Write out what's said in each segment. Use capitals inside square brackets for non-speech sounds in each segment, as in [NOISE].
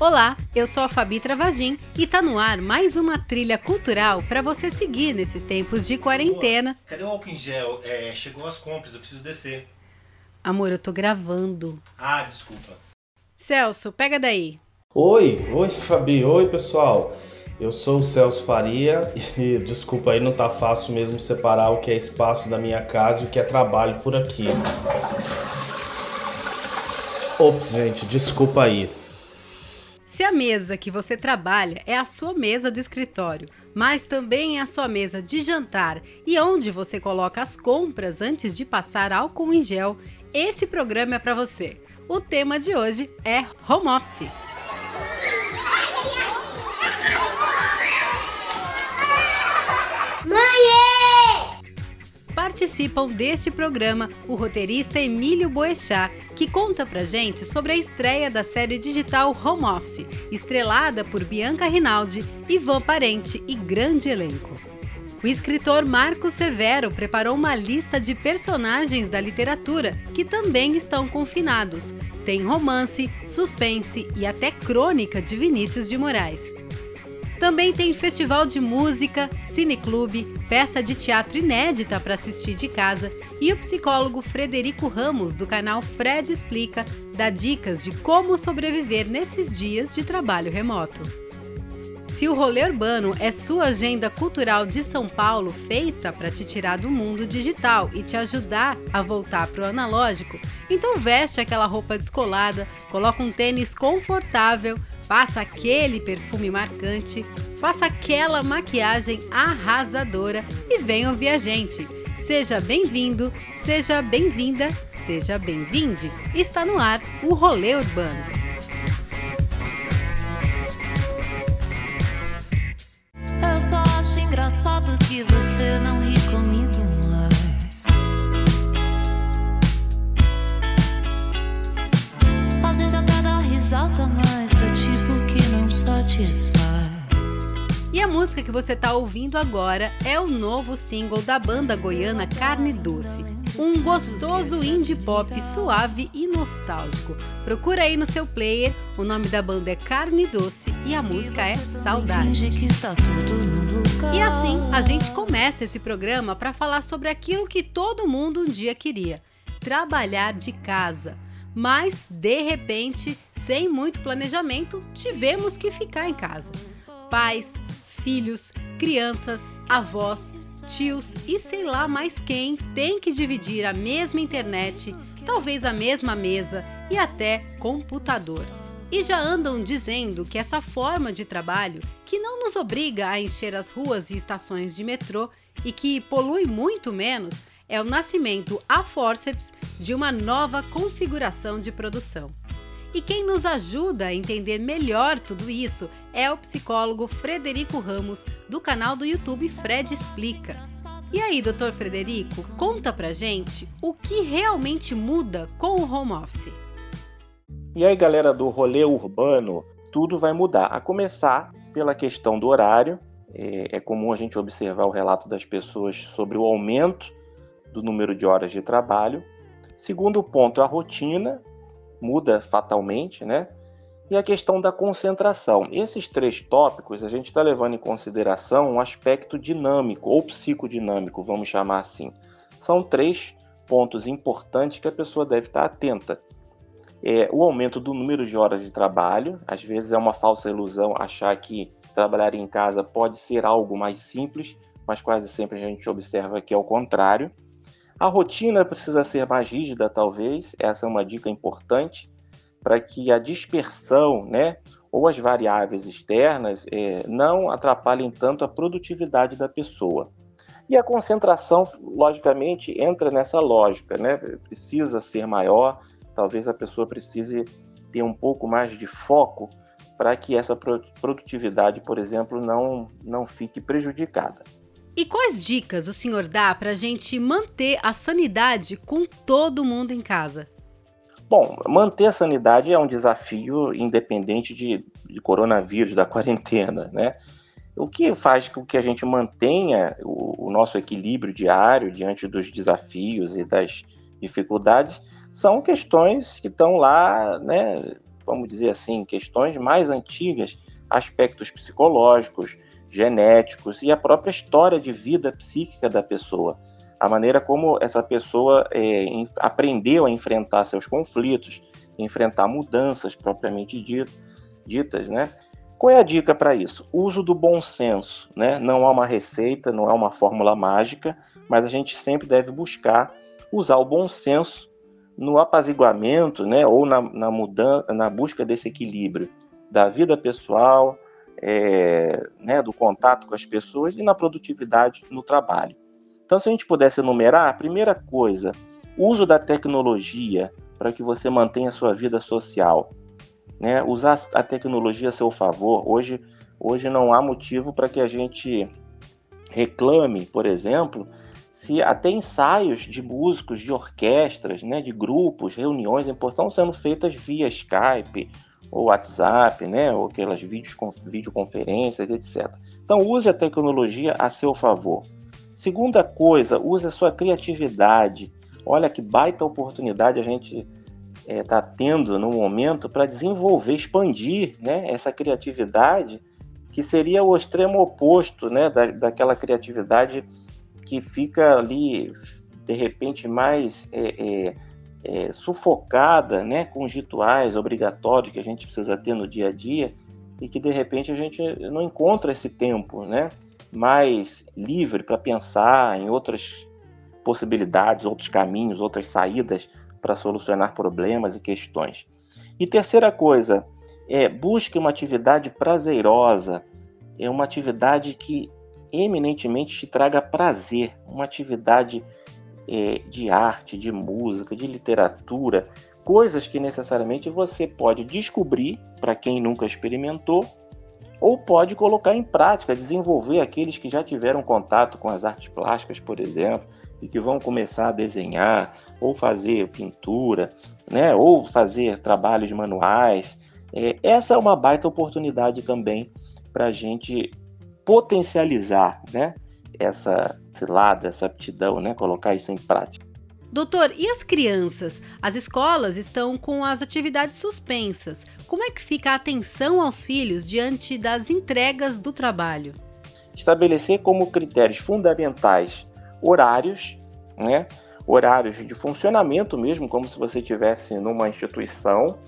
Olá, eu sou a Fabi Travagin e tá no ar mais uma trilha cultural para você seguir nesses tempos de quarentena. Cadê o álcool em gel? É, chegou as compras, eu preciso descer. Amor, eu tô gravando. Ah, desculpa. Celso, pega daí. Oi, oi Fabi, oi pessoal. Eu sou o Celso Faria e desculpa aí, não tá fácil mesmo separar o que é espaço da minha casa e o que é trabalho por aqui. Ops, gente, desculpa aí. Se a mesa que você trabalha é a sua mesa do escritório, mas também é a sua mesa de jantar e onde você coloca as compras antes de passar álcool em gel, esse programa é para você. O tema de hoje é home office. Participam deste programa o roteirista Emílio Boechat, que conta pra gente sobre a estreia da série digital Home Office, estrelada por Bianca Rinaldi, Ivan Parente e grande elenco. O escritor Marco Severo preparou uma lista de personagens da literatura que também estão confinados. Tem romance, suspense e até crônica de Vinícius de Moraes. Também tem festival de música, cineclube, peça de teatro inédita para assistir de casa e o psicólogo Frederico Ramos, do canal Fred Explica, dá dicas de como sobreviver nesses dias de trabalho remoto. Se o rolê urbano é sua agenda cultural de São Paulo feita para te tirar do mundo digital e te ajudar a voltar para o analógico, então veste aquela roupa descolada, coloca um tênis confortável, Faça aquele perfume marcante, faça aquela maquiagem arrasadora e venha ouvir a gente. Seja bem-vindo, seja bem-vinda, seja bem-vinde. Está no ar o Rolê Urbano. Acho engraçado que você não ri comigo mais. A gente até dá risada, mas satisfaz. E a música que você está ouvindo agora é o novo single da banda goiana Carne Doce. Um gostoso indie pop suave e nostálgico. Procura aí no seu player, o nome da banda é Carne Doce e a música é Saudade. E assim a gente começa esse programa para falar sobre aquilo que todo mundo um dia queria: trabalhar de casa mas de repente, sem muito planejamento, tivemos que ficar em casa. Pais, filhos, crianças, avós, tios e sei lá mais quem tem que dividir a mesma internet, talvez a mesma mesa e até computador. E já andam dizendo que essa forma de trabalho, que não nos obriga a encher as ruas e estações de metrô e que polui muito menos, é o nascimento a forceps de uma nova configuração de produção. E quem nos ajuda a entender melhor tudo isso é o psicólogo Frederico Ramos, do canal do YouTube Fred Explica. E aí, doutor Frederico, conta pra gente o que realmente muda com o home office. E aí, galera do rolê urbano, tudo vai mudar. A começar pela questão do horário. É, é comum a gente observar o relato das pessoas sobre o aumento do número de horas de trabalho. Segundo ponto, a rotina muda fatalmente, né? E a questão da concentração. Esses três tópicos a gente está levando em consideração um aspecto dinâmico ou psicodinâmico, vamos chamar assim. São três pontos importantes que a pessoa deve estar atenta. É, o aumento do número de horas de trabalho, às vezes é uma falsa ilusão achar que trabalhar em casa pode ser algo mais simples, mas quase sempre a gente observa que é o contrário. A rotina precisa ser mais rígida, talvez, essa é uma dica importante, para que a dispersão, né, ou as variáveis externas é, não atrapalhem tanto a produtividade da pessoa. E a concentração, logicamente, entra nessa lógica, né? Precisa ser maior, talvez a pessoa precise ter um pouco mais de foco para que essa produtividade, por exemplo, não, não fique prejudicada. E quais dicas o senhor dá para a gente manter a sanidade com todo mundo em casa? Bom, manter a sanidade é um desafio independente de, de coronavírus, da [LAUGHS] quarentena, né? O que faz com que a gente mantenha o, o nosso equilíbrio diário diante dos desafios e das dificuldades são questões que estão lá, né, vamos dizer assim, questões mais antigas, aspectos psicológicos, genéticos e a própria história de vida psíquica da pessoa. A maneira como essa pessoa é, aprendeu a enfrentar seus conflitos, enfrentar mudanças propriamente ditas, né? Qual é a dica para isso? Uso do bom senso, né? Não há uma receita, não é uma fórmula mágica, mas a gente sempre deve buscar usar o bom senso no apaziguamento, né? Ou na, na mudança, na busca desse equilíbrio da vida pessoal, é, né? Do contato com as pessoas e na produtividade no trabalho. Então, se a gente pudesse enumerar, a primeira coisa, uso da tecnologia para que você mantenha a sua vida social né, usar a tecnologia a seu favor. Hoje, hoje não há motivo para que a gente reclame, por exemplo, se até ensaios de músicos, de orquestras, né, de grupos, reuniões estão sendo feitas via Skype ou WhatsApp, né, ou aquelas videoconferências, etc. Então use a tecnologia a seu favor. Segunda coisa, use a sua criatividade. Olha que baita oportunidade a gente está é, tá tendo no momento para desenvolver, expandir né, essa criatividade, que seria o extremo oposto né, da, daquela criatividade que fica ali, de repente, mais é, é, é, sufocada né, com os rituais obrigatórios que a gente precisa ter no dia a dia e que, de repente, a gente não encontra esse tempo né, mais livre para pensar em outras possibilidades, outros caminhos, outras saídas para solucionar problemas e questões. E terceira coisa, é busque uma atividade prazerosa, é uma atividade que eminentemente te traga prazer, uma atividade é, de arte, de música, de literatura, coisas que necessariamente você pode descobrir para quem nunca experimentou ou pode colocar em prática, desenvolver aqueles que já tiveram contato com as artes plásticas, por exemplo, e que vão começar a desenhar, ou fazer pintura, né, ou fazer trabalhos manuais. É, essa é uma baita oportunidade também para a gente potencializar né, essa, esse lado, essa aptidão, né, colocar isso em prática. Doutor, e as crianças? As escolas estão com as atividades suspensas. Como é que fica a atenção aos filhos diante das entregas do trabalho? Estabelecer como critérios fundamentais horários, né? horários de funcionamento mesmo, como se você estivesse numa instituição,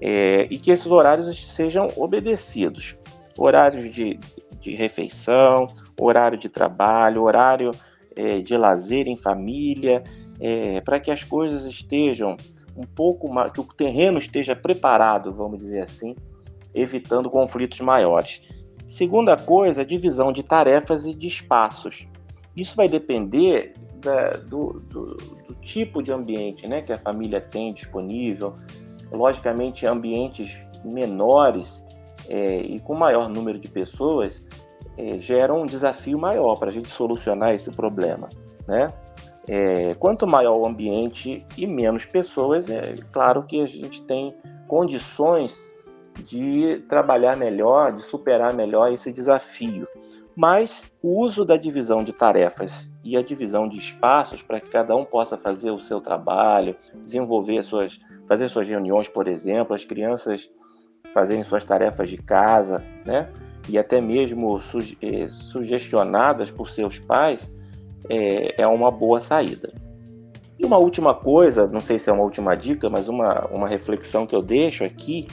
é, e que esses horários sejam obedecidos. Horários de, de refeição, horário de trabalho, horário é, de lazer em família, é, para que as coisas estejam um pouco mais, que o terreno esteja preparado, vamos dizer assim, evitando conflitos maiores. Segunda coisa, divisão de tarefas e de espaços. Isso vai depender da, do, do, do, tipo de ambiente né, que a família tem disponível. Logicamente, ambientes menores é, e com maior número de pessoas é, geram um desafio maior para a gente solucionar esse problema. Né? É, quanto maior o ambiente e menos pessoas, é claro que a gente tem condições de trabalhar melhor, de superar melhor esse desafio mas o uso da divisão de tarefas e a divisão de espaços para que cada um possa fazer o seu trabalho, desenvolver suas, fazer suas reuniões, por exemplo, as crianças fazerem suas tarefas de casa, né? E até mesmo suge eh, sugestionadas por seus pais, é, é uma boa saída. E uma última coisa, não sei se é uma última dica, mas uma, uma reflexão que eu deixo aqui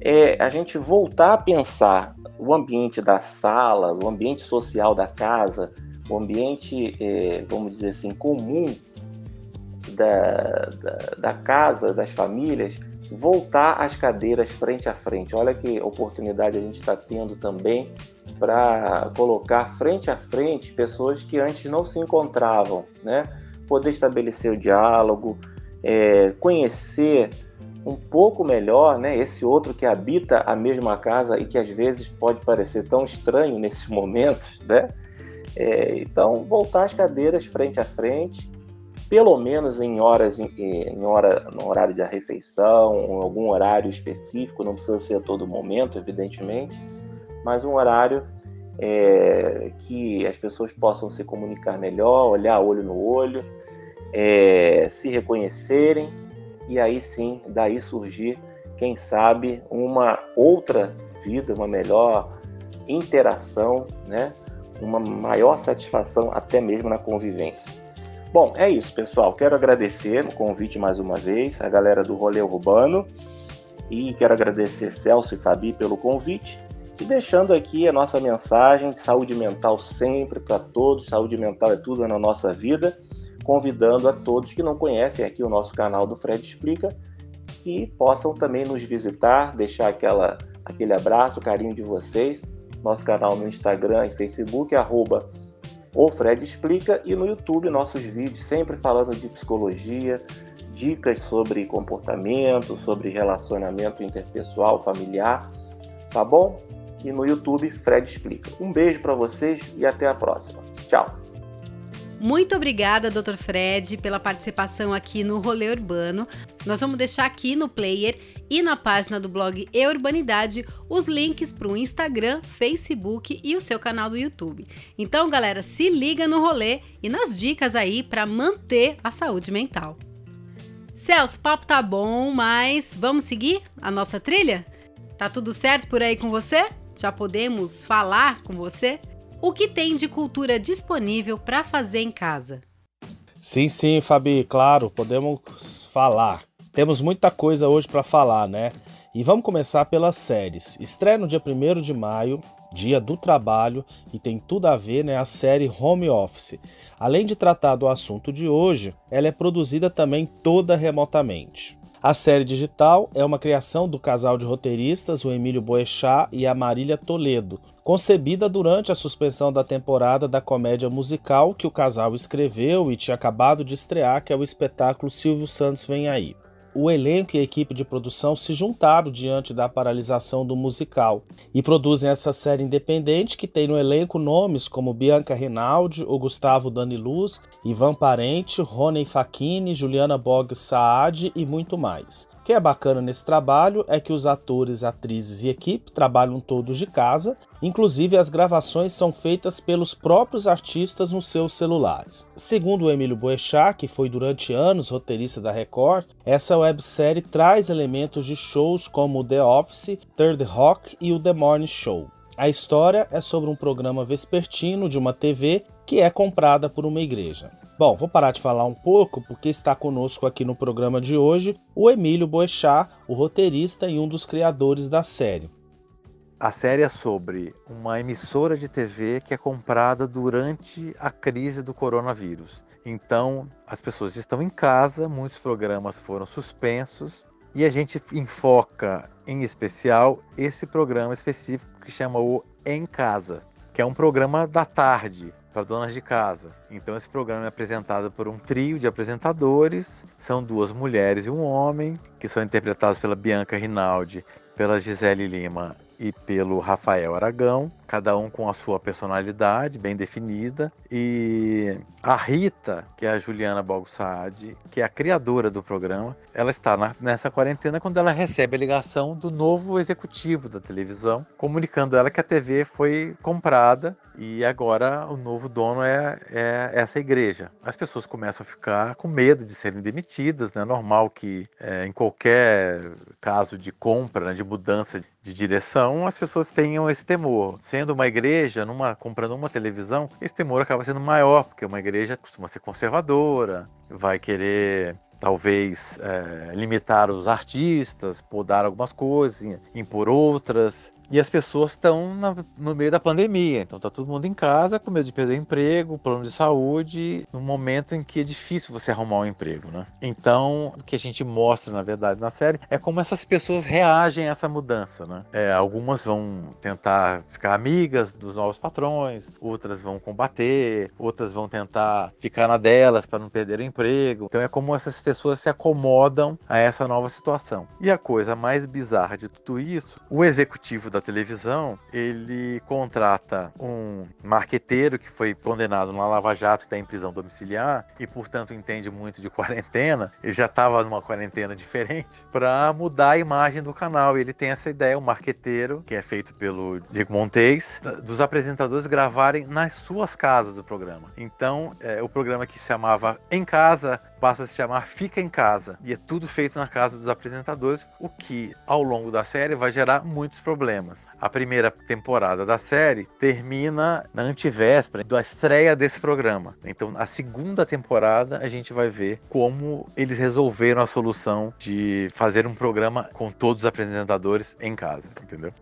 é a gente voltar a pensar o ambiente da sala, o ambiente social da casa, o ambiente, é, vamos dizer assim, comum da, da, da, casa, das famílias, voltar às cadeiras frente a frente. Olha que oportunidade a gente está tendo também para colocar frente a frente pessoas que antes não se encontravam, né? Poder estabelecer o diálogo, é, conhecer um pouco melhor, né? Esse outro que habita a mesma casa e que às vezes pode parecer tão estranho [LAUGHS] nesses momentos, né? É, então, voltar as cadeiras frente a frente pelo menos em horas em, hora no horário de refeição, em algum horário específico, não precisa ser a todo momento, evidentemente, mas um horário é, que as pessoas possam se comunicar melhor, olhar olho no olho, é, se reconhecerem e aí sim, daí surgir, quem sabe, uma outra vida, uma melhor interação, né? uma maior satisfação até mesmo na convivência. Bom, é isso, pessoal. Quero agradecer o convite mais uma vez, a galera do Rolê Urbano, e quero agradecer Celso e Fabi pelo convite. E deixando aqui a nossa mensagem de saúde mental sempre para todos. Saúde mental é tudo na nossa vida. Convidando a todos que não conhecem aqui o nosso canal do Fred Explica, que possam também nos visitar, deixar aquela, aquele abraço, carinho de vocês. Nosso canal no Instagram e Facebook, arroba o Fred Explica, e no YouTube nossos vídeos sempre falando de psicologia, dicas sobre comportamento, sobre relacionamento interpessoal, familiar, tá bom? e no YouTube Fred Explica. Um beijo para vocês e até a próxima. Tchau. Muito obrigada, Dr. Fred, pela participação aqui no Rolê Urbano. Nós vamos deixar aqui no player e na página do blog E Urbanidade os links para o Instagram, Facebook e o seu canal do YouTube. Então, galera, se liga no rolê e nas dicas aí para manter a saúde mental. Celso, o papo tá bom, mas vamos seguir a nossa trilha? Tá tudo certo por aí com você? Já podemos falar com você? O que tem de cultura disponível para fazer em casa? Sim, sim, Fabi, claro, podemos falar. Temos muita coisa hoje para falar, né? E vamos começar pelas séries. Estreia no dia 1 de maio, dia do trabalho, e tem tudo a ver, né? A série Home Office. Além de tratar do assunto de hoje, ela é produzida também toda remotamente. A série digital é uma criação do casal de roteiristas, o Emílio Boechat e a Marília Toledo, concebida durante a suspensão da temporada da comédia musical que o casal escreveu e tinha acabado de estrear, que é o espetáculo Silvio Santos Vem Aí o elenco e a equipe de produção se juntaram diante da paralisação do musical e produzem essa série independente que tem no elenco nomes como Bianca Rinaldi, o Gustavo Daniluz, Ivan Parente, Rony Facchini, Juliana Bog Saad e muito mais. Que é bacana nesse trabalho é que os atores, atrizes e equipe trabalham todos de casa, inclusive as gravações são feitas pelos próprios artistas nos seus celulares. Segundo o Emílio Boechat, que foi durante anos roteirista da Record, essa websérie traz elementos de shows como The Office, Third Rock e o The Morning Show. A história é sobre um programa vespertino de uma TV que é comprada por uma igreja. Bom, vou parar de falar um pouco porque está conosco aqui no programa de hoje o Emílio Boechat, o roteirista e um dos criadores da série. A série é sobre uma emissora de TV que é comprada durante a crise do coronavírus. Então, as pessoas estão em casa, muitos programas foram suspensos e a gente enfoca em especial esse programa específico que chama o Em Casa, que é um programa da tarde, para donas de casa. Então esse programa é apresentado por um trio de apresentadores, são duas mulheres e um homem, que são interpretados pela Bianca Rinaldi, pela Gisele Lima e pelo Rafael Aragão, cada um com a sua personalidade bem definida. E a Rita, que é a Juliana Balsaad, que é a criadora do programa, ela está na, nessa quarentena quando ela recebe a ligação do novo executivo da televisão, comunicando ela que a TV foi comprada e agora o novo dono é, é essa igreja. As pessoas começam a ficar com medo de serem demitidas, né? Normal que é, em qualquer caso de compra, né, de mudança de direção, as pessoas tenham esse temor. Sendo uma igreja, numa, comprando uma televisão, esse temor acaba sendo maior, porque uma igreja costuma ser conservadora, vai querer talvez é, limitar os artistas, podar algumas coisas, impor outras. E as pessoas estão no meio da pandemia, então tá todo mundo em casa com medo de perder emprego, plano de saúde, no momento em que é difícil você arrumar um emprego, né? Então, o que a gente mostra, na verdade, na série é como essas pessoas reagem a essa mudança, né? É, algumas vão tentar ficar amigas dos novos patrões, outras vão combater, outras vão tentar ficar na delas para não perder o emprego. Então é como essas pessoas se acomodam a essa nova situação. E a coisa mais bizarra de tudo isso, o executivo da televisão, ele contrata um marqueteiro que foi condenado na Lava Jato, que está em prisão domiciliar e, portanto, entende muito de [LAUGHS] quarentena. Ele já estava numa quarentena diferente para mudar a imagem do canal. E ele tem essa ideia, o um marqueteiro, que é feito pelo Diego Montes, dos apresentadores gravarem nas suas casas o programa. Então, é, o programa que se chamava Em Casa passa a se chamar Fica em Casa. E é tudo feito na casa dos apresentadores, o que ao longo da série vai gerar muitos problemas. A primeira temporada da série termina na antivéspera da estreia desse programa. Então, a segunda temporada a gente vai ver como eles resolveram a solução de fazer um programa com todos os apresentadores em casa, entendeu?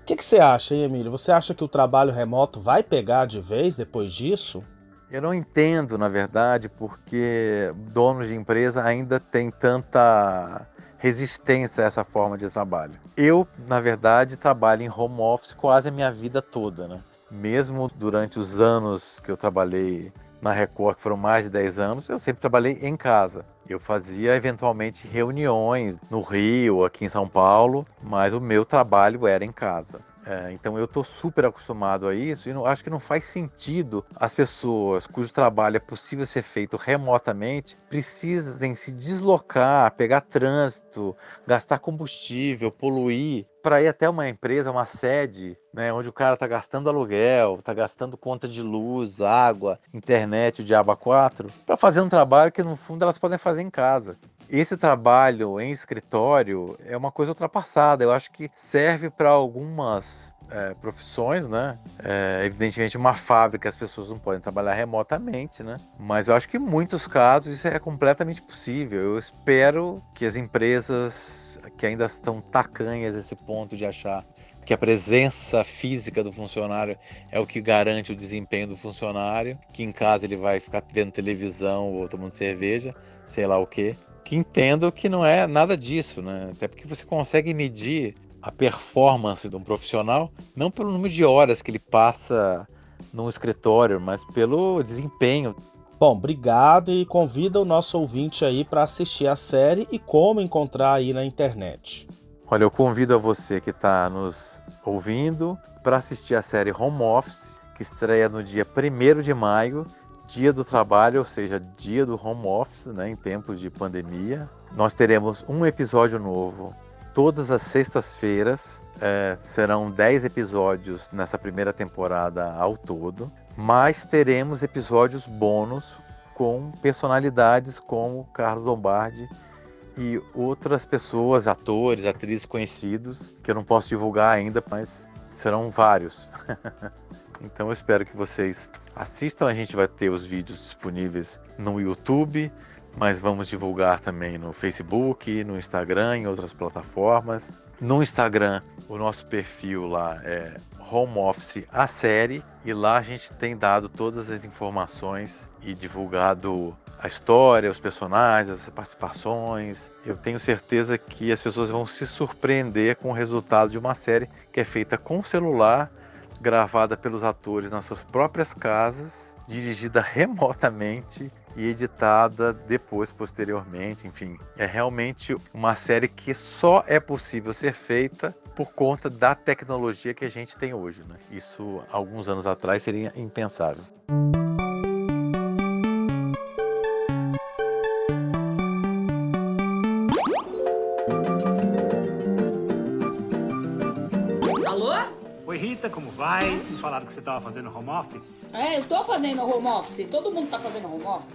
O que, que você acha, hein, Emílio? Você acha que o trabalho remoto vai pegar de vez depois disso? Eu não entendo, na verdade, porque donos de empresa ainda têm tanta resistência a essa forma de trabalho. Eu, na verdade, trabalho em home office quase a minha vida toda, né? Mesmo durante os anos que eu trabalhei na Record, que foram mais de 10 anos, eu sempre trabalhei em casa. Eu fazia eventualmente reuniões no Rio, aqui em São Paulo, mas o meu trabalho era em casa. É, então eu estou super acostumado a isso e não, acho que não faz sentido as pessoas cujo trabalho é possível ser feito remotamente precisem se deslocar, pegar trânsito, gastar combustível, poluir para ir até uma empresa, uma sede, né, onde o cara está gastando aluguel, está gastando conta de luz, água, internet, o diabo 4, para fazer um trabalho que no fundo elas podem fazer em casa. Esse trabalho em escritório é uma coisa ultrapassada. Eu acho que serve para algumas é, profissões, né? É, evidentemente, uma fábrica as pessoas não podem trabalhar remotamente, né? Mas eu acho que em muitos casos isso é completamente possível. Eu espero que as empresas que ainda estão tacanhas esse ponto de achar que a presença física do funcionário é o que garante o desempenho do funcionário, que em casa ele vai ficar vendo televisão ou tomando cerveja, sei lá o que que entendo que não é nada disso, né? Até porque você consegue medir a performance de um profissional não pelo número de horas que ele passa num escritório, mas pelo desempenho. Bom, obrigado e convida o nosso ouvinte aí para assistir a série e como encontrar aí na internet. Olha, eu convido a você que está nos ouvindo para assistir a série Home Office, que estreia no dia 1 de maio dia do trabalho, ou seja, dia do home office, né, em tempos de pandemia. Nós teremos um episódio novo todas as sextas-feiras. É, serão 10 episódios nessa primeira temporada ao todo, mas teremos episódios bônus com personalidades como Carlos Lombardi e outras pessoas, atores, atrizes conhecidos, que eu não posso divulgar ainda, mas serão vários. [LAUGHS] Então eu espero que vocês assistam. A gente vai ter os vídeos disponíveis no YouTube, mas vamos divulgar também no Facebook, no Instagram, em outras plataformas. No Instagram, o nosso perfil lá é Home Office a série e lá a gente tem dado todas as informações e divulgado a história, os personagens, as participações. Eu tenho certeza que as pessoas vão se surpreender com o resultado de uma série que é feita com celular gravada pelos atores nas suas próprias casas, dirigida remotamente e editada depois, posteriormente. Enfim, é realmente uma série que só é possível ser feita por conta da tecnologia que a gente tem hoje. Né? Isso, alguns anos atrás, seria impensável. Vai? Me falaram que você estava fazendo home office. É, eu estou fazendo home office. Todo mundo está fazendo home office.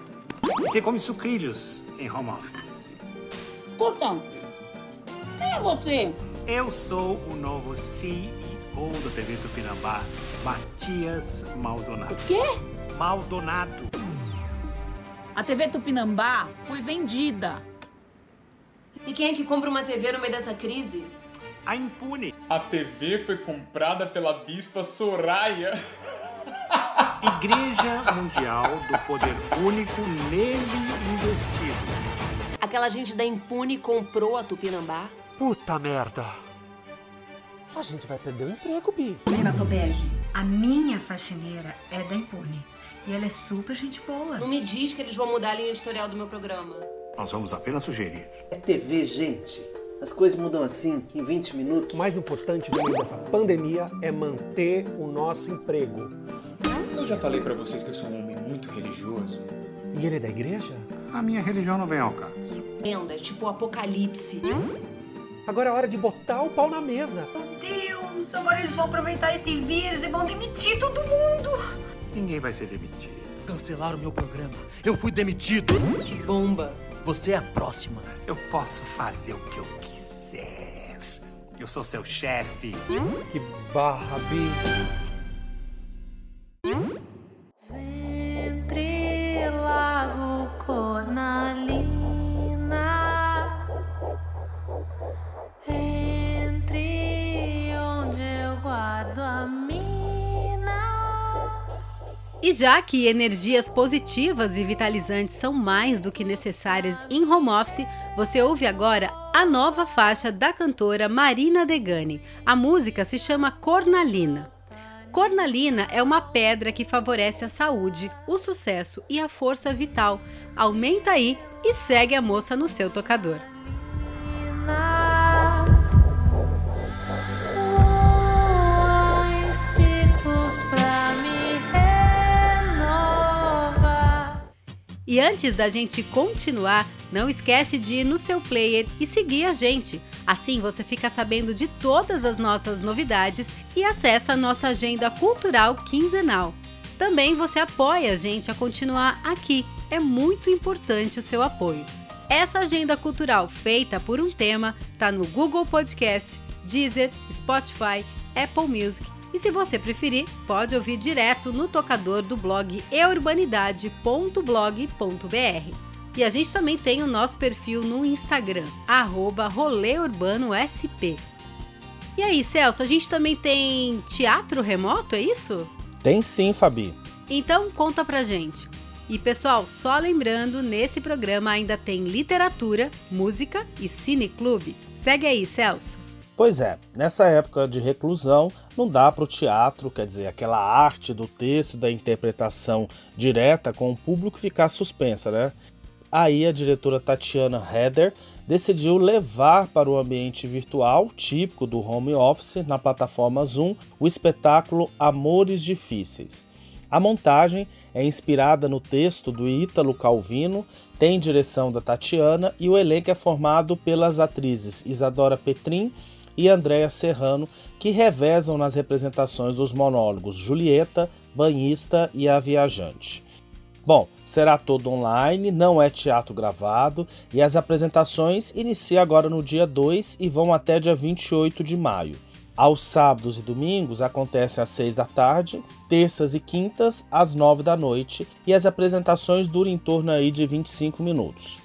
E você come sucrilhos em home office. Portanto, quem é você? Eu sou o novo CEO da TV Tupinambá, Matias Maldonado. O quê? Maldonado. A TV Tupinambá foi vendida. E quem é que compra uma TV no meio dessa crise? a Impune. A TV foi comprada pela bispa Soraya. [LAUGHS] Igreja Mundial do Poder Único nele investido. Aquela gente da Impune comprou a Tupinambá? Puta merda. A gente vai perder o emprego, Bi. Lena Tobege, a minha faxineira é da Impune. E ela é super gente boa. Não me diz que eles vão mudar a linha editorial do meu programa. Nós vamos apenas sugerir. É TV, gente. As coisas mudam assim, em 20 minutos. O mais importante no meio dessa pandemia é manter o nosso emprego. Eu já falei para vocês que eu sou um homem muito religioso. E ele é da igreja? A minha religião não vem ao caso. É tipo o apocalipse. Agora é hora de botar o pau na mesa. Meu Deus, agora eles vão aproveitar esse vírus e vão demitir todo mundo. Ninguém vai ser demitido. Cancelaram meu programa. Eu fui demitido. Que bomba. Você é a próxima. Eu posso fazer o que eu quiser. Eu sou seu chefe. Que barra, Bi. Ventre lago cornalina E já que energias positivas e vitalizantes são mais do que necessárias em home office, você ouve agora a nova faixa da cantora Marina Degani. A música se chama Cornalina. Cornalina é uma pedra que favorece a saúde, o sucesso e a força vital. Aumenta aí e segue a moça no seu tocador. E antes da gente continuar, não esquece de ir no seu player e seguir a gente. Assim você fica sabendo de todas as nossas novidades e acessa a nossa agenda cultural quinzenal. Também você apoia a gente a continuar aqui. É muito importante o seu apoio. Essa agenda cultural feita por um tema está no Google Podcast, Deezer, Spotify, Apple Music e se você preferir, pode ouvir direto no tocador do blog eurbanidade.blog.br. E a gente também tem o nosso perfil no Instagram, arroba rolêurbanosp. E aí, Celso, a gente também tem teatro remoto, é isso? Tem sim, Fabi. Então conta pra gente. E pessoal, só lembrando, nesse programa ainda tem literatura, música e cineclube. Segue aí, Celso. Pois é, nessa época de reclusão, não dá para o teatro, quer dizer, aquela arte do texto, da interpretação direta com o público ficar suspensa, né? Aí a diretora Tatiana Heder decidiu levar para o ambiente virtual, típico do home office, na plataforma Zoom, o espetáculo Amores Difíceis. A montagem é inspirada no texto do Ítalo Calvino, tem direção da Tatiana e o elenco é formado pelas atrizes Isadora Petrin e Andréa Serrano, que revezam nas representações dos monólogos Julieta, Banhista e A Viajante. Bom, será todo online, não é teatro gravado e as apresentações iniciam agora no dia 2 e vão até dia 28 de maio. Aos sábados e domingos acontecem às 6 da tarde, terças e quintas às 9 da noite e as apresentações duram em torno aí de 25 minutos.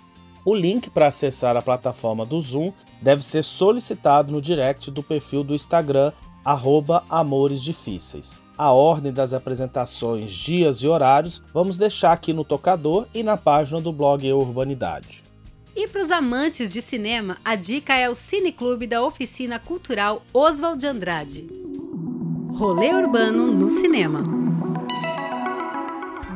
O link para acessar a plataforma do Zoom deve ser solicitado no direct do perfil do Instagram arroba Amores Difíceis. A ordem das apresentações, dias e horários vamos deixar aqui no tocador e na página do blog Eu Urbanidade. E para os amantes de cinema, a dica é o Cineclube da Oficina Cultural Oswald de Andrade. Rolê Urbano no Cinema.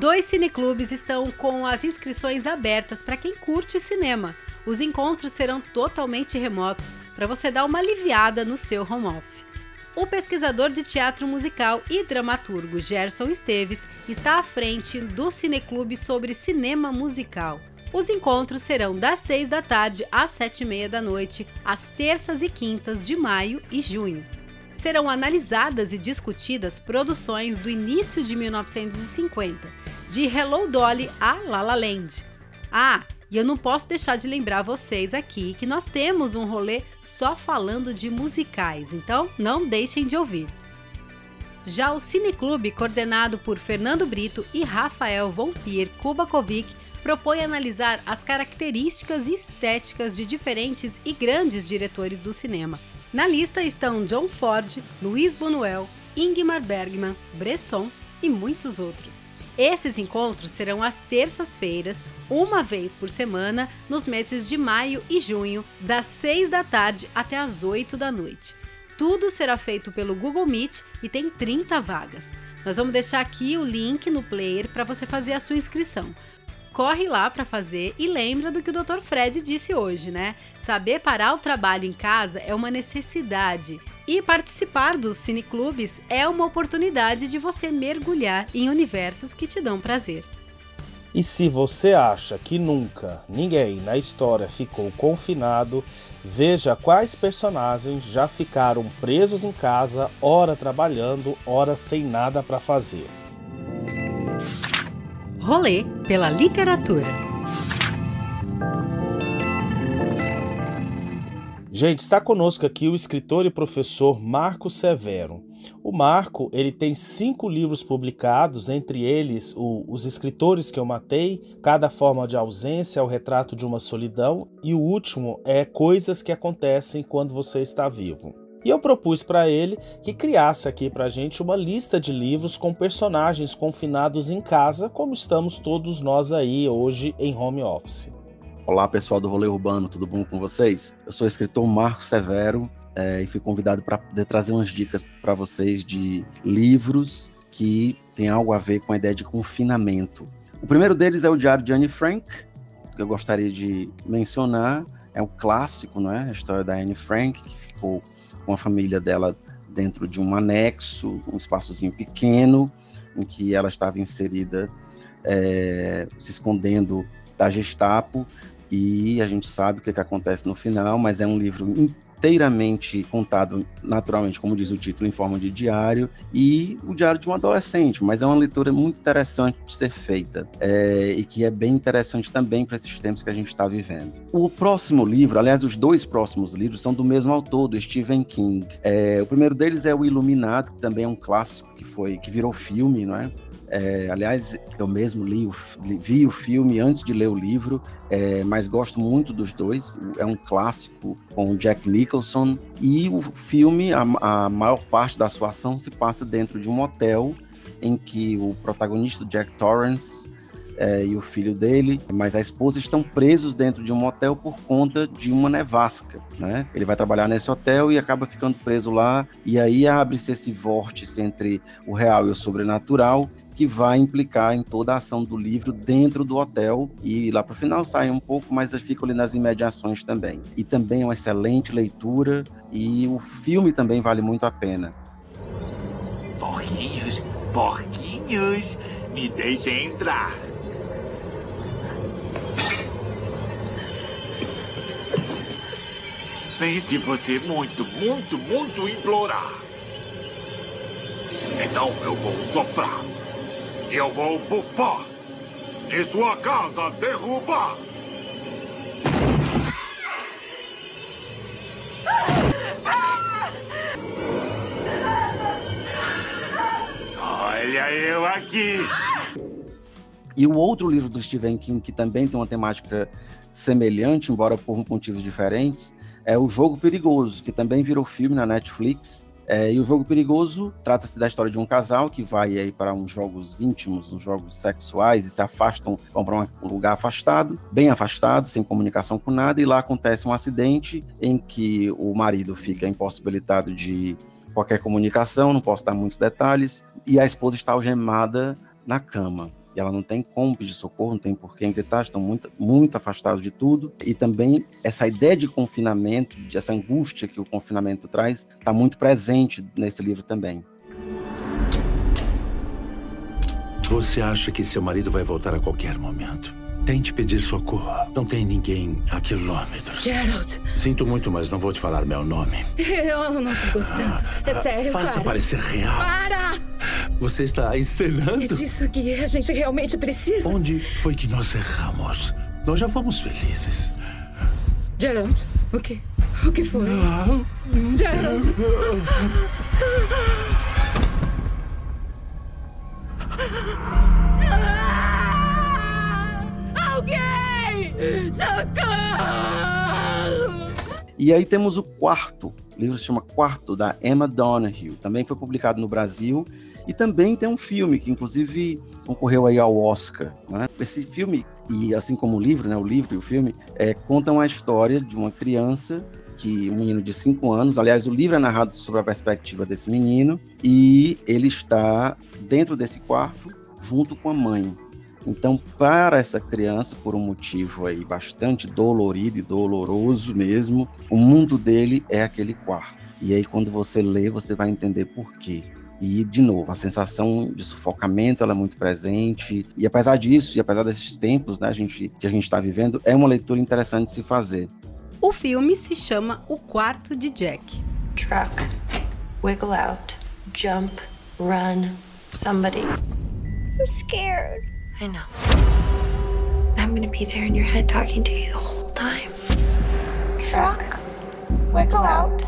Dois cineclubes estão com as inscrições abertas para quem curte cinema. Os encontros serão totalmente remotos para você dar uma aliviada no seu home office. O pesquisador de teatro musical e dramaturgo Gerson Esteves está à frente do Cineclube sobre cinema musical. Os encontros serão das 6 da tarde às 7 e meia da noite, às terças e quintas de maio e junho. Serão analisadas e discutidas produções do início de 1950, de Hello Dolly a La La Land. Ah, e eu não posso deixar de lembrar vocês aqui que nós temos um rolê só falando de musicais, então não deixem de ouvir. Já o Cineclube, coordenado por Fernando Brito e Rafael Von Pier Kubakovic, propõe analisar as características estéticas de diferentes e grandes diretores do cinema. Na lista estão John Ford, Luiz Buñuel, Ingmar Bergman, Bresson e muitos outros. Esses encontros serão às terças-feiras, uma vez por semana, nos meses de maio e junho, das 6 da tarde até as 8 da noite. Tudo será feito pelo Google Meet e tem 30 vagas. Nós vamos deixar aqui o link no player para você fazer a sua inscrição. corre lá para fazer e lembra do que o Dr. Fred disse hoje, né? Saber parar o trabalho em casa é uma necessidade. E participar dos cineclubes é uma oportunidade de você mergulhar em universos que te dão prazer. E se você acha que nunca ninguém na história ficou confinado, veja quais personagens já ficaram presos em casa, ora trabalhando, ora sem nada para fazer. Rolê pela literatura. Gente, está conosco aqui o escritor e professor Marco Severo. O Marco ele tem cinco livros publicados, entre eles o, Os Escritores que Eu Matei, Cada Forma de Ausência, O Retrato de uma Solidão, e o último é Coisas que Acontecem Quando Você Está Vivo. E eu propus para ele que criasse aqui para a gente uma lista de livros com personagens confinados em casa, como estamos todos nós aí hoje em home office. Olá pessoal do Rolê Urbano, tudo bom com vocês? Eu sou o escritor Marco Severo é, e fui convidado para trazer umas dicas para vocês de livros que têm algo a ver com a ideia de confinamento. O primeiro deles é o Diário de Anne Frank, que eu gostaria de mencionar. É um clássico, não é? A história da Anne Frank, que ficou com a família dela dentro de um anexo, um espaçozinho pequeno, em que ela estava inserida, é, se escondendo da Gestapo, e a gente sabe o que, que acontece no final, mas é um livro inteiramente contado, naturalmente, como diz o título, em forma de diário, e o diário de um adolescente, mas é uma leitura muito interessante de ser feita, é, e que é bem interessante também para esses tempos que a gente está vivendo. O próximo livro, aliás, os dois próximos livros são do mesmo autor, do Stephen King. É, o primeiro deles é O Iluminado, que também é um clássico que foi que virou filme, não é? É, aliás, eu mesmo li, vi o filme antes de ler o livro, é, mas gosto muito dos dois. É um clássico com Jack Nicholson. E o filme, a, a maior parte da sua ação se passa dentro de um hotel em que o protagonista, Jack Torrance, é, e o filho dele, mas a esposa estão presos dentro de um hotel por conta de uma nevasca, né? Ele vai trabalhar nesse hotel e acaba ficando preso lá, e aí abre-se esse vórtice entre o real e o sobrenatural, que vai implicar em toda a ação do livro dentro do hotel e lá para o final sai um pouco, mas fica ali nas imediações também. E também é uma excelente leitura e o filme também vale muito a pena. Porquinhos, porquinhos, me deixem entrar. Nem se você muito, muito, muito implorar. Então eu vou soprar. Eu vou bufar e sua casa derrubar. Olha eu aqui. E o outro livro do Stephen King, que também tem uma temática semelhante, embora por motivos diferentes, é O Jogo Perigoso, que também virou filme na Netflix é, e o jogo perigoso trata-se da história de um casal que vai aí para uns jogos íntimos, uns jogos sexuais e se afastam, vão para um lugar afastado, bem afastado, sem comunicação com nada, e lá acontece um acidente em que o marido fica impossibilitado de qualquer comunicação, não posso dar muitos detalhes, e a esposa está algemada na cama e ela não tem como pedir socorro, não tem por que gritar, estão muito, muito afastados de tudo. E também essa ideia de confinamento, de essa angústia que o confinamento traz, está muito presente nesse livro também. Você acha que seu marido vai voltar a qualquer momento? Tente pedir socorro. Não tem ninguém a quilômetros. Gerald. Sinto muito, mas não vou te falar meu nome. Eu não tô gostando. É ah, sério, Faça para. parecer real. Para! Você está encenando? É disso que a gente realmente precisa. Onde foi que nós erramos? Nós já fomos felizes. Gerald, o que? O que foi? Não. Gerald! Alguém! Socorro! E aí temos o quarto, o livro se chama Quarto, da Emma Donoghue. Também foi publicado no Brasil. E também tem um filme que, inclusive, concorreu aí ao Oscar. Né? Esse filme, e assim como o livro, né, o livro e o filme, é, contam a história de uma criança que um menino de 5 anos, aliás, o livro é narrado sobre a perspectiva desse menino, e ele está dentro desse quarto junto com a mãe. Então, para essa criança, por um motivo aí bastante dolorido e doloroso mesmo, o mundo dele é aquele quarto. E aí, quando você lê, você vai entender por quê. E, de novo, a sensação de sufocamento ela é muito presente. E apesar disso, e apesar desses tempos né, a gente, que a gente está vivendo, é uma leitura interessante de se fazer. O filme se chama O Quarto de Jack. Truck, wiggle out, jump, run, somebody. I'm scared. I know. I'm gonna be there in your head talking to you the whole time. Truck, wiggle out.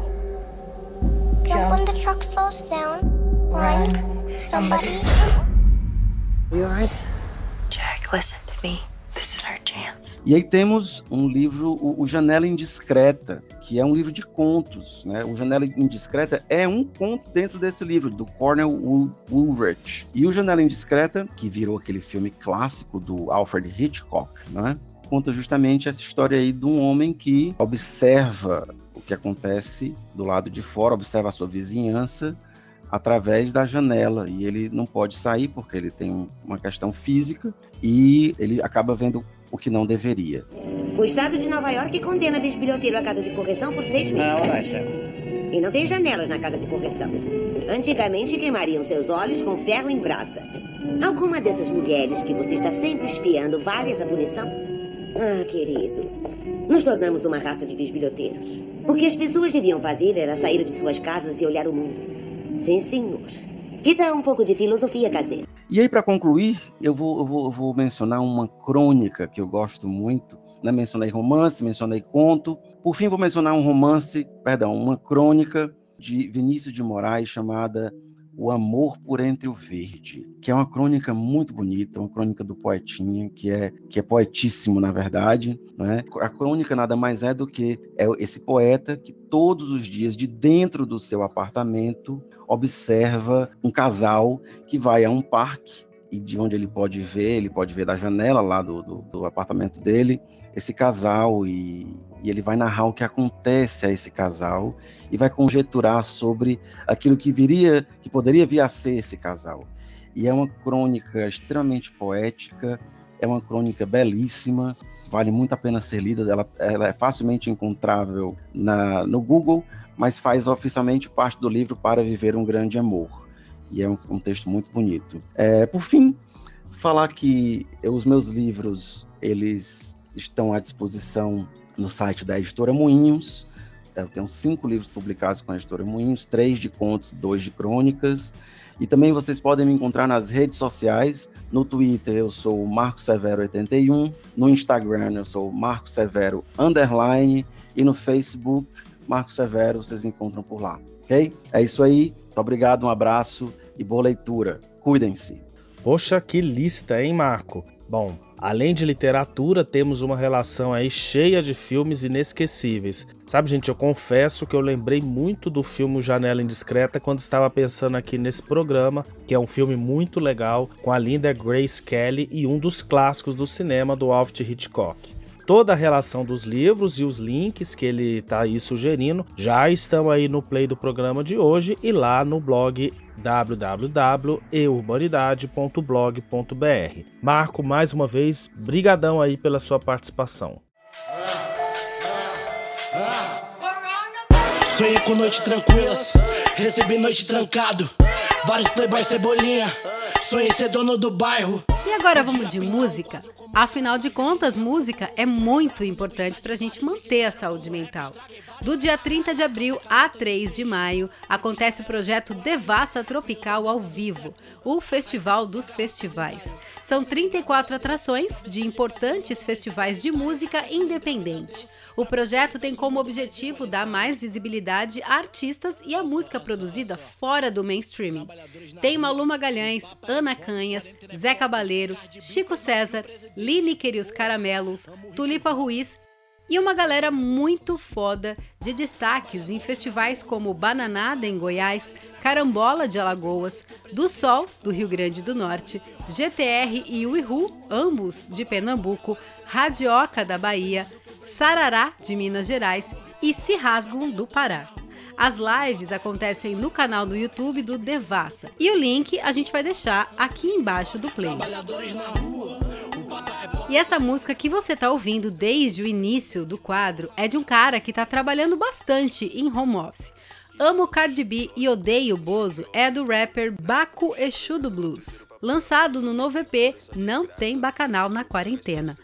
Jump when the truck slows down. Run, somebody. You alright? Jack, listen to me. This is our chance. E aí temos um livro, o, o Janela Indiscreta, que é um livro de contos. Né? O Janela Indiscreta é um conto dentro desse livro, do Cornel Woolrich. E o Janela Indiscreta, que virou aquele filme clássico do Alfred Hitchcock, né? conta justamente essa história aí de um homem que observa o que acontece do lado de fora, observa a sua vizinhança através da janela e ele não pode sair porque ele tem uma questão física e ele acaba vendo o que não deveria. O estado de Nova York condena bisbilhoteiro à casa de correção por seis meses. Não, baixa. E não tem janelas na casa de correção. Antigamente queimariam seus olhos com ferro em brasa. Alguma dessas mulheres que você está sempre espiando vale essa punição? Ah, querido. Nos tornamos uma raça de bisbilhoteiros. O que as pessoas deviam fazer era sair de suas casas e olhar o mundo. Sim, senhor. Que tal um pouco de filosofia caseira? E aí, para concluir, eu vou, eu, vou, eu vou mencionar uma crônica que eu gosto muito. Né? Mencionei romance, mencionei conto. Por fim, vou mencionar um romance, perdão, uma crônica de Vinícius de Moraes chamada o Amor por Entre o Verde, que é uma crônica muito bonita, uma crônica do poetinha, que é, que é poetíssimo, na verdade. Né? A crônica nada mais é do que é esse poeta que todos os dias, de dentro do seu apartamento, observa um casal que vai a um parque e de onde ele pode ver, ele pode ver da janela lá do, do, do apartamento dele, esse casal e, e, ele vai narrar o que acontece a esse casal e vai conjecturar sobre aquilo que viria, que poderia vir a ser esse casal. E é uma crônica extremamente poética, é uma crônica belíssima, vale muito a pena ser lida, ela, ela é facilmente encontrável na, no Google, mas faz oficialmente parte do livro Para Viver um Grande Amor. E é um, um texto muito bonito. É, por fim, falar que os meus livros, eles estão à disposição no site da editora Moinhos, eu tenho cinco livros publicados com a editora Moinhos, três de contos, dois de crônicas. E também vocês podem me encontrar nas redes sociais. No Twitter eu sou Marco Severo 81, no Instagram eu sou Marco Severo underline e no Facebook Marco Severo, vocês me encontram por lá, ok? É isso aí. Muito obrigado, um abraço e boa leitura. Cuidem-se. Poxa, que lista, hein, Marco? Bom, Além de literatura, temos uma relação aí cheia de filmes inesquecíveis. Sabe, gente, eu confesso que eu lembrei muito do filme Janela Indiscreta quando estava pensando aqui nesse programa, que é um filme muito legal com a linda Grace Kelly e um dos clássicos do cinema do Alfred Hitchcock toda a relação dos livros e os links que ele está aí sugerindo já estão aí no play do programa de hoje e lá no blog www.eurbanidade.blog.br. Marco, mais uma vez, brigadão aí pela sua participação. Sonhei com noite tranquilas, recebi noite trancado, vários playboys cebolinha, sonhei ser dono do bairro. E agora vamos de música? Afinal de contas, música é muito importante para a gente manter a saúde mental. Do dia 30 de abril a 3 de maio, acontece o projeto Devassa Tropical ao vivo, o Festival dos Festivais. São 34 atrações de importantes festivais de música independente. O projeto tem como objetivo dar mais visibilidade a artistas e a música produzida fora do mainstream. Tem Malu Magalhães, Ana Canhas, Zé Cabaleiro, Chico César, Lineker e os Caramelos, Tulipa Ruiz e uma galera muito foda de destaques em festivais como Bananada em Goiás, Carambola de Alagoas, Do Sol do Rio Grande do Norte, GTR e Uihu, ambos de Pernambuco, Radioca da Bahia, Sarará de Minas Gerais e Cirrasgum do Pará. As lives acontecem no canal do YouTube do Devassa. E o link a gente vai deixar aqui embaixo do play. E essa música que você está ouvindo desde o início do quadro é de um cara que está trabalhando bastante em home office. Amo Cardi B e Odeio Bozo é do rapper Baco Exu do Blues. Lançado no novo EP Não Tem Bacanal na Quarentena.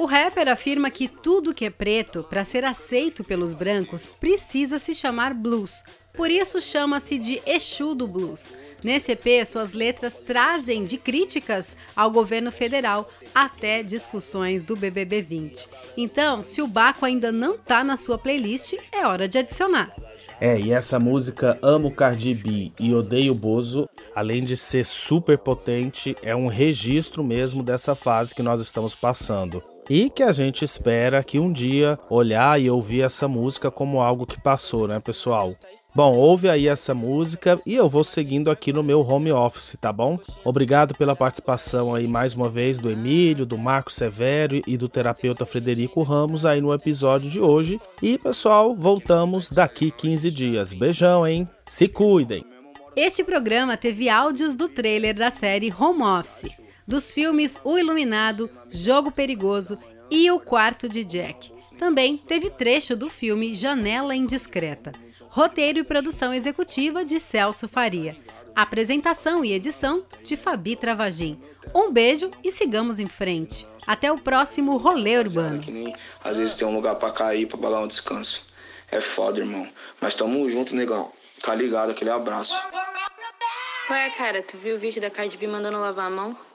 O rapper afirma que tudo que é preto, para ser aceito pelos brancos, precisa se chamar blues. Por isso chama-se de Exu do Blues. Nesse EP, suas letras trazem de críticas ao governo federal até discussões do BBB 20. Então, se o Baco ainda não tá na sua playlist, é hora de adicionar. É, e essa música Amo Cardi B e Odeio Bozo, além de ser super potente, é um registro mesmo dessa fase que nós estamos passando. E que a gente espera que um dia olhar e ouvir essa música como algo que passou, né, pessoal? Bom, ouve aí essa música e eu vou seguindo aqui no meu home office, tá bom? Obrigado pela participação aí mais uma vez do Emílio, do Marco Severo e do terapeuta Frederico Ramos aí no episódio de hoje. E pessoal, voltamos daqui 15 dias. Beijão, hein? Se cuidem. Este programa teve áudios do trailer da série Home Office, dos filmes O Iluminado, Jogo Perigoso e O Quarto de Jack. Também teve trecho do filme Janela Indiscreta. Roteiro e produção executiva de Celso Faria. Apresentação e edição de Fabi Travagin. Um beijo e sigamos em frente. Até o próximo Rolê Urbano. às vezes tem um lugar para cair, para balar um descanso. É foda, irmão. Mas tamo junto, negão. Tá ligado? Aquele abraço. Ué, cara, tu viu o vídeo da Cardi B mandando lavar a mão?